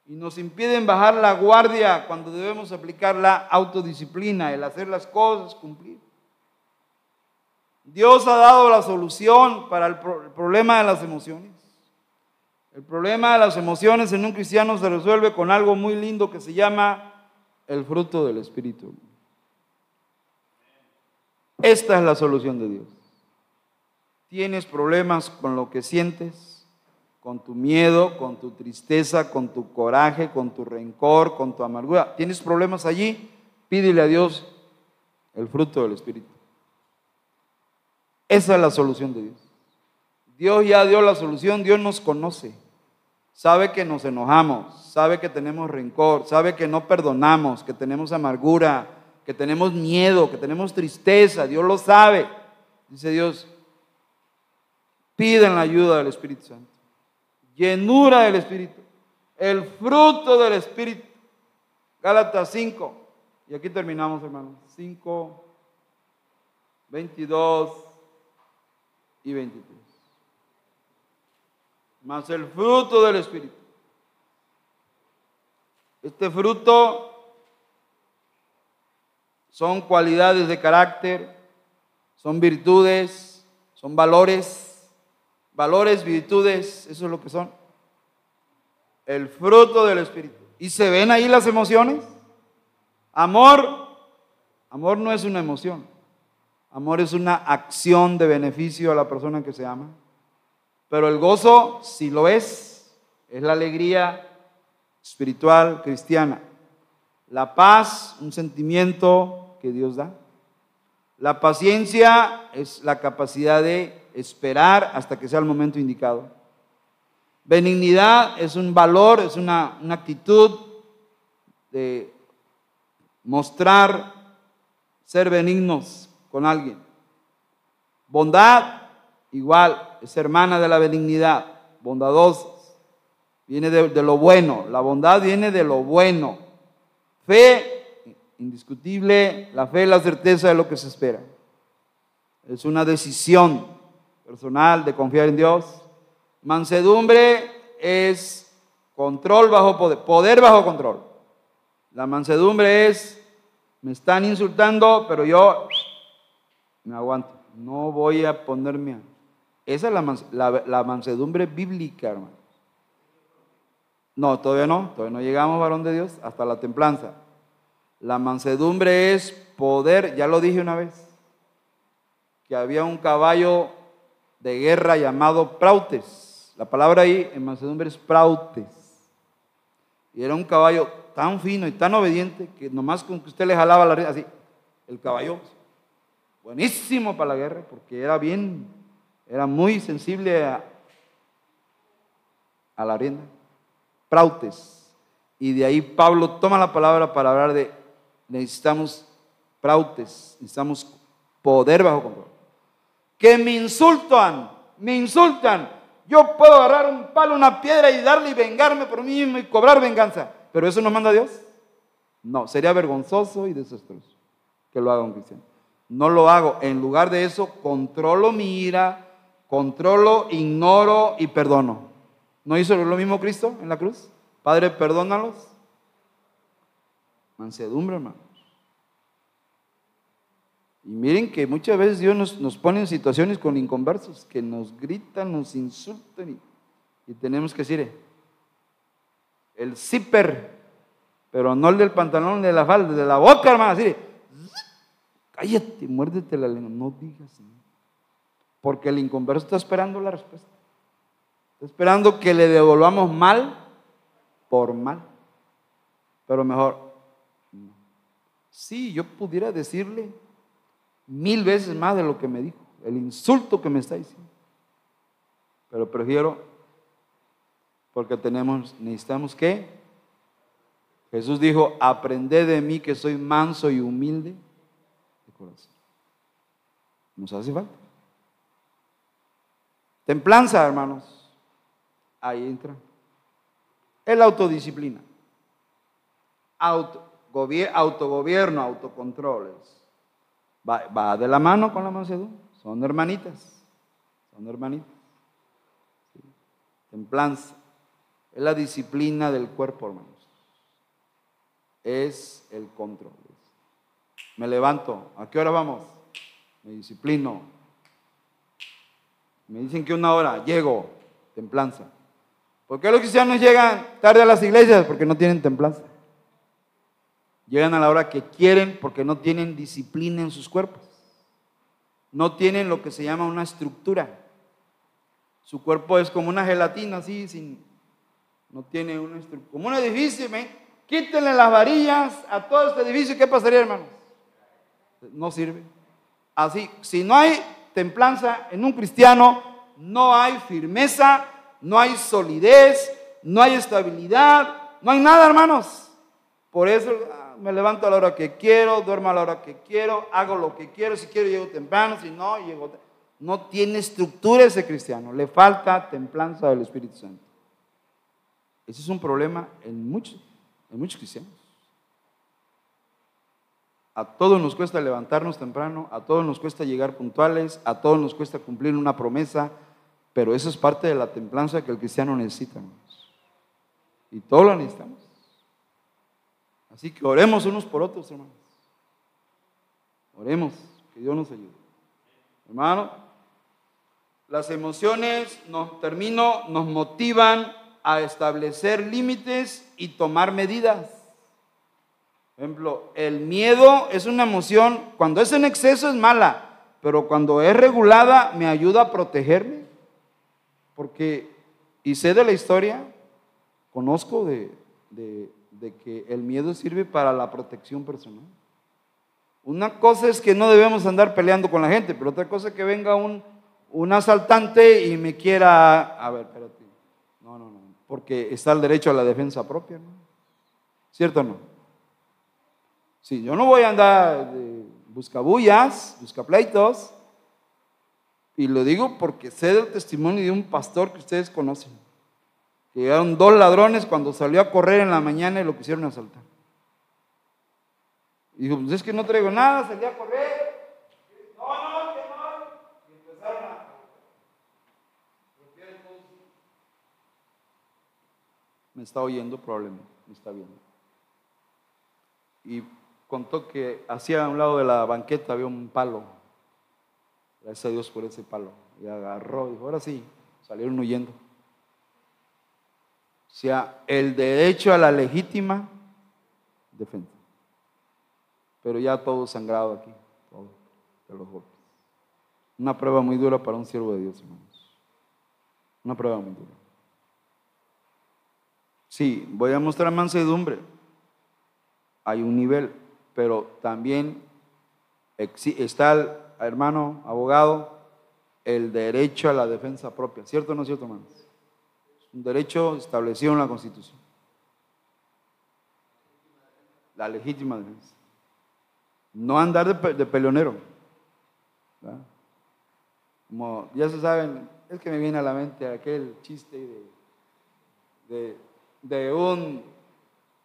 y nos impiden bajar la guardia cuando debemos aplicar la autodisciplina, el hacer las cosas, cumplir. Dios ha dado la solución para el, problema de las emociones. El problema de las emociones en un cristiano se resuelve con algo muy lindo que se llama el fruto del Espíritu. Esta es la solución de Dios. Tienes problemas con lo que sientes, con tu miedo, con tu tristeza, con tu coraje, con tu rencor, con tu amargura. Tienes problemas allí, pídele a Dios el fruto del Espíritu. Esa es la solución de Dios. Dios ya dio la solución, Dios nos conoce. Sabe que nos enojamos, sabe que tenemos rencor, sabe que no perdonamos, que tenemos amargura, que tenemos miedo, que tenemos tristeza. Dios lo sabe. Dice Dios, piden la ayuda del Espíritu Santo. Llenura del Espíritu. El fruto del Espíritu. Gálatas 5. Y aquí terminamos, hermanos. 5, 22 y 23 más el fruto del Espíritu. Este fruto son cualidades de carácter, son virtudes, son valores, valores, virtudes, eso es lo que son. El fruto del Espíritu. ¿Y se ven ahí las emociones? Amor, amor no es una emoción, amor es una acción de beneficio a la persona que se ama. Pero el gozo, si lo es, es la alegría espiritual cristiana. La paz, un sentimiento que Dios da. La paciencia es la capacidad de esperar hasta que sea el momento indicado. Benignidad es un valor, es una, una actitud de mostrar ser benignos con alguien. Bondad, igual, es hermana de la benignidad, bondadosa, viene de, lo bueno, la bondad viene de lo bueno. Fe, indiscutible, la fe es la certeza de lo que se espera. Es una decisión personal de confiar en Dios. Mansedumbre es control bajo poder, poder bajo control. La mansedumbre es, me están insultando, pero yo me aguanto. No voy a ponerme a esa es la, mansedumbre bíblica, hermano. No, todavía no, todavía no llegamos, varón de Dios, hasta la templanza. La mansedumbre es poder, ya lo dije una vez, que había un caballo de guerra llamado Prautes. La palabra ahí en mansedumbre es Prautes. Y era un caballo tan fino y tan obediente que nomás con que usted le jalaba la rienda, así, el caballo, buenísimo para la guerra, porque era bien era muy sensible a, la rienda. Prautes. Y de ahí Pablo toma la palabra para hablar de necesitamos prautes, necesitamos poder bajo control. Que me insultan, me insultan. Yo puedo agarrar un palo, una piedra y darle y vengarme por mí mismo y cobrar venganza. Pero eso no manda Dios. No, sería vergonzoso y desastroso que lo haga un cristiano. No lo hago. En lugar de eso, controlo mi ira, controlo, ignoro y perdono. ¿No hizo lo mismo Cristo en la cruz? Padre, perdónalos. Mansedumbre, hermanos. Y miren que muchas veces Dios nos, pone en situaciones con inconversos que nos gritan, nos insultan y, tenemos que decir, el zipper, pero no el del pantalón, de la falda, de la boca, hermano, así, cállate, muérdete la lengua, no digas nada. Porque el inconverso está esperando la respuesta. Está esperando que le devolvamos mal por mal. Pero mejor, sí, yo pudiera decirle mil veces más de lo que me dijo, el insulto que me está diciendo. Pero prefiero, porque tenemos, necesitamos que, Jesús dijo, aprended de mí que soy manso y humilde de corazón. Nos hace falta. Templanza, hermanos. Ahí entra. Es la autodisciplina. autogobierno, autocontroles. Va, de la mano con la mansedumbre. Son hermanitas. Son hermanitas. Templanza. Es la disciplina del cuerpo, hermanos. Es el control. Me levanto. ¿A qué hora vamos? Me disciplino me dicen que una hora, llego, templanza. ¿Por qué los cristianos llegan tarde a las iglesias? Porque no tienen templanza. Llegan a la hora que quieren porque no tienen disciplina en sus cuerpos. No tienen lo que se llama una estructura. Su cuerpo es como una gelatina, así, sin, no tiene una estructura. Como un edificio, ¿me? quítenle las varillas a todo este edificio. ¿Qué pasaría, hermanos? No sirve. Así, si no hay templanza en un cristiano, no hay firmeza, no hay solidez, no hay estabilidad, no hay nada, hermanos. Por eso ah, me levanto a la hora que quiero, duermo a la hora que quiero, hago lo que quiero, si quiero llego temprano, si no, llego No tiene estructura ese cristiano, le falta templanza del Espíritu Santo. Ese es un problema en muchos, en muchos cristianos. A todos nos cuesta levantarnos temprano, a todos nos cuesta llegar puntuales, a todos nos cuesta cumplir una promesa, pero eso es parte de la templanza que el cristiano necesita. Y todos lo necesitamos. Así que oremos unos por otros, hermanos. Oremos, que Dios nos ayude. Hermano, las emociones, nos termino, nos motivan a establecer límites y tomar medidas ejemplo, el miedo es una emoción, cuando es en exceso es mala, pero cuando es regulada me ayuda a protegerme. Porque, y sé de la historia, conozco de, que el miedo sirve para la protección personal. Una cosa es que no debemos andar peleando con la gente, pero otra cosa es que venga un, un asaltante y me quiera, a ver, espérate, no, no, no, porque está el derecho a la defensa propia, ¿no? ¿Cierto o no? Sí, yo no voy a andar de buscabullas, buscapleitos. Y lo digo porque sé del testimonio de un pastor que ustedes conocen. Que llegaron dos ladrones cuando salió a correr en la mañana y lo quisieron asaltar. Y dijo, pues es que no traigo nada, salí a correr. Me está oyendo probablemente, me está viendo. Y contó que hacía a un lado de la banqueta había un palo. Gracias a Dios por ese palo. Y agarró, dijo, ahora sí, salieron huyendo. O sea, el derecho a la legítima defensa. Pero ya todo sangrado aquí, todo de los golpes. Una prueba muy dura para un siervo de Dios, hermanos. Una prueba muy dura. Sí, voy a mostrar mansedumbre. Hay un nivel pero también está el hermano abogado el derecho a la defensa propia. ¿Cierto o no es cierto, hermanos? Es un derecho establecido en la Constitución. La legítima defensa. No andar de, peleonero. Como ya se saben, es que me viene a la mente aquel chiste de, de un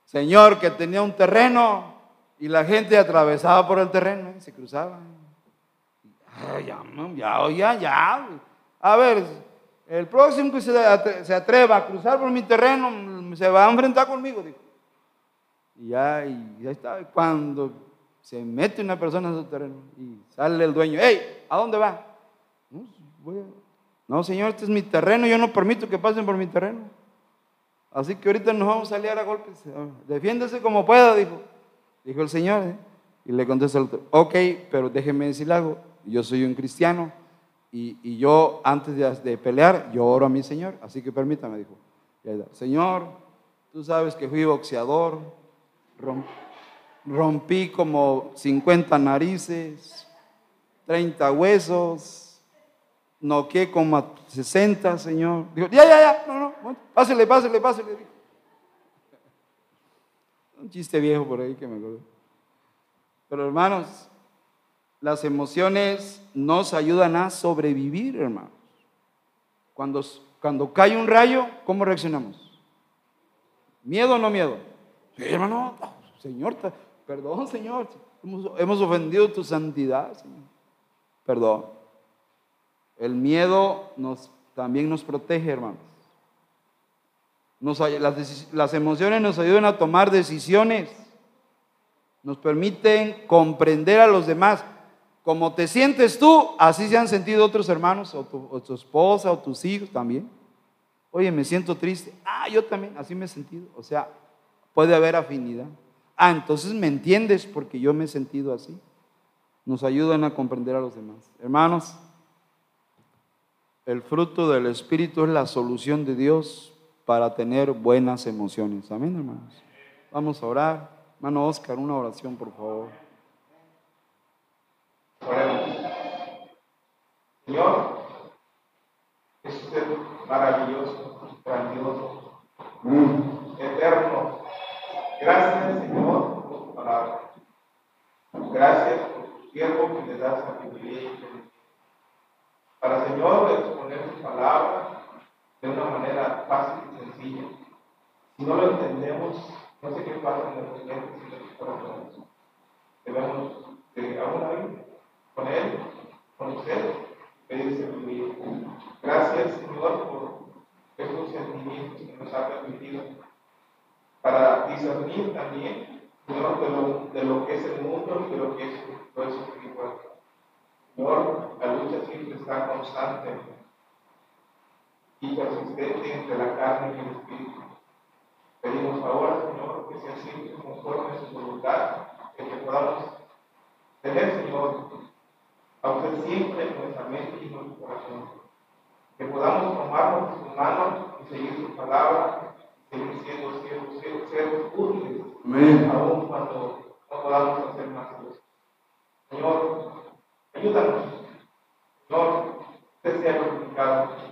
señor que tenía un terreno y la gente atravesaba por el terreno se cruzaba. ya, ya, ya, ya. A ver, el próximo que se atreva a cruzar por mi terreno se va a enfrentar conmigo, dijo. Y ya, y ya está. Cuando se mete una persona en su terreno y sale el dueño, hey, ¿a dónde va? No, señor, este es mi terreno, yo no permito que pasen por mi terreno. Así que ahorita nos vamos a salir a golpes. Defiéndese como pueda, dijo. Dijo el Señor. ¿eh? Y le contestó el otro, ok, pero déjeme decir algo. Yo soy un cristiano y, yo antes de, pelear, yo oro a mi Señor. Así que permítame, dijo. Señor, tú sabes que fui boxeador, rompí como 50 narices, 30 huesos, noqué como 60, Señor. Dijo, ya, ya, ya, no, no, pásele, pásele, pásele. Un chiste viejo por ahí que me acuerdo. Pero hermanos, las emociones nos ayudan a sobrevivir, hermanos. Cuando, cuando cae un rayo, ¿cómo reaccionamos? ¿Miedo o no miedo? Sí, hermano, Señor, perdón, Señor. Hemos, hemos ofendido tu santidad, Señor. Perdón. El miedo nos, también nos protege, hermanos las, emociones nos ayudan a tomar decisiones, nos permiten comprender a los demás. Como te sientes tú, así se han sentido otros hermanos, o tu, esposa, o tus hijos también. Oye, me siento triste. Ah, yo también, así me he sentido. O sea, puede haber afinidad. Ah, entonces me entiendes porque yo me he sentido así. Nos ayudan a comprender a los demás. Hermanos, el fruto del Espíritu es la solución de Dios para tener buenas emociones. Amén, hermanos. Vamos a orar. Hermano Oscar, una oración, por favor. Oremos. Señor, es usted maravilloso, grandioso, eterno. Gracias, Señor, por tu palabra. Gracias por tu siervo que le da sabiduría y inteligencia. Para, Señor, exponer tu palabra de una manera fácil y sencilla. Si no lo entendemos, no sé qué pasa en mentes y nuestros corazones. Debemos de aún ahí, con Él, conocer, pedir sabiduría. Gracias, Señor, por estos sentimientos que nos ha permitido para discernir también, Señor, de lo, de lo que es el mundo y de lo que es eso espiritual. Señor, la lucha siempre está constante y persistente entre la carne y el espíritu. Pedimos ahora, Señor, que sea siempre conforme a su voluntad, que podamos tener, Señor, a usted siempre en nuestra mente y en nuestro corazón. Que podamos tomarnos de su mano y seguir su palabra, seguir siendo siervos, siervos, útiles, aún cuando no podamos hacer más cosas. Señor, ayúdanos. Señor, usted sea glorificado